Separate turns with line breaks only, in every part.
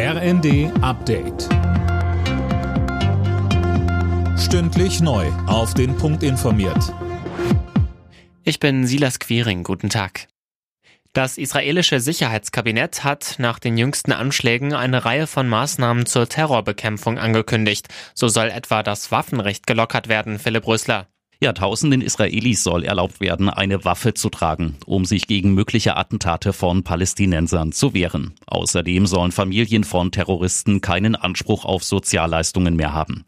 RND Update. Stündlich neu. Auf den Punkt informiert.
Ich bin Silas Quiring. Guten Tag. Das israelische Sicherheitskabinett hat nach den jüngsten Anschlägen eine Reihe von Maßnahmen zur Terrorbekämpfung angekündigt. So soll etwa das Waffenrecht gelockert werden, Philipp Rösler.
Ja, tausenden Israelis soll erlaubt werden, eine Waffe zu tragen, um sich gegen mögliche Attentate von Palästinensern zu wehren. Außerdem sollen Familien von Terroristen keinen Anspruch auf Sozialleistungen mehr haben.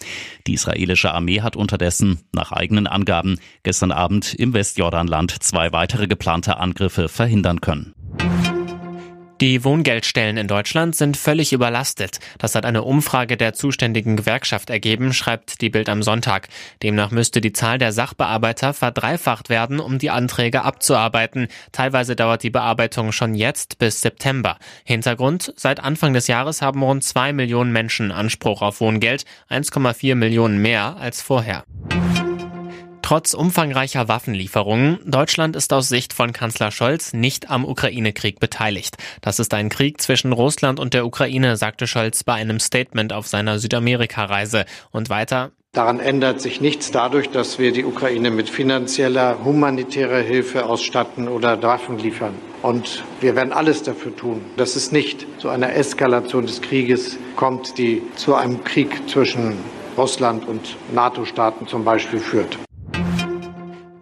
Die israelische Armee hat unterdessen, nach eigenen Angaben, gestern Abend im Westjordanland zwei weitere geplante Angriffe verhindern können.
Die Wohngeldstellen in Deutschland sind völlig überlastet. Das hat eine Umfrage der zuständigen Gewerkschaft ergeben, schreibt die Bild am Sonntag. Demnach müsste die Zahl der Sachbearbeiter verdreifacht werden, um die Anträge abzuarbeiten. Teilweise dauert die Bearbeitung schon jetzt bis September. Hintergrund, seit Anfang des Jahres haben rund zwei Millionen Menschen Anspruch auf Wohngeld, 1,4 Millionen mehr als vorher. Trotz umfangreicher Waffenlieferungen, Deutschland ist aus Sicht von Kanzler Scholz nicht am Ukraine-Krieg beteiligt. Das ist ein Krieg zwischen Russland und der Ukraine, sagte Scholz bei einem Statement auf seiner Südamerika-Reise. Und weiter,
Daran ändert sich nichts dadurch, dass wir die Ukraine mit finanzieller, humanitärer Hilfe ausstatten oder Waffen liefern. Und wir werden alles dafür tun, dass es nicht zu einer Eskalation des Krieges kommt, die zu einem Krieg zwischen Russland und NATO-Staaten zum Beispiel führt.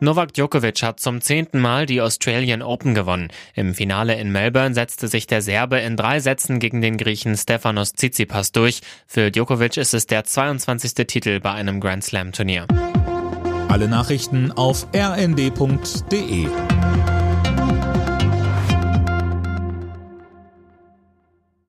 Novak Djokovic hat zum zehnten Mal die Australian Open gewonnen. Im Finale in Melbourne setzte sich der Serbe in drei Sätzen gegen den Griechen Stefanos Tsitsipas durch. Für Djokovic ist es der 22. Titel bei einem Grand Slam Turnier.
Alle Nachrichten auf rnd.de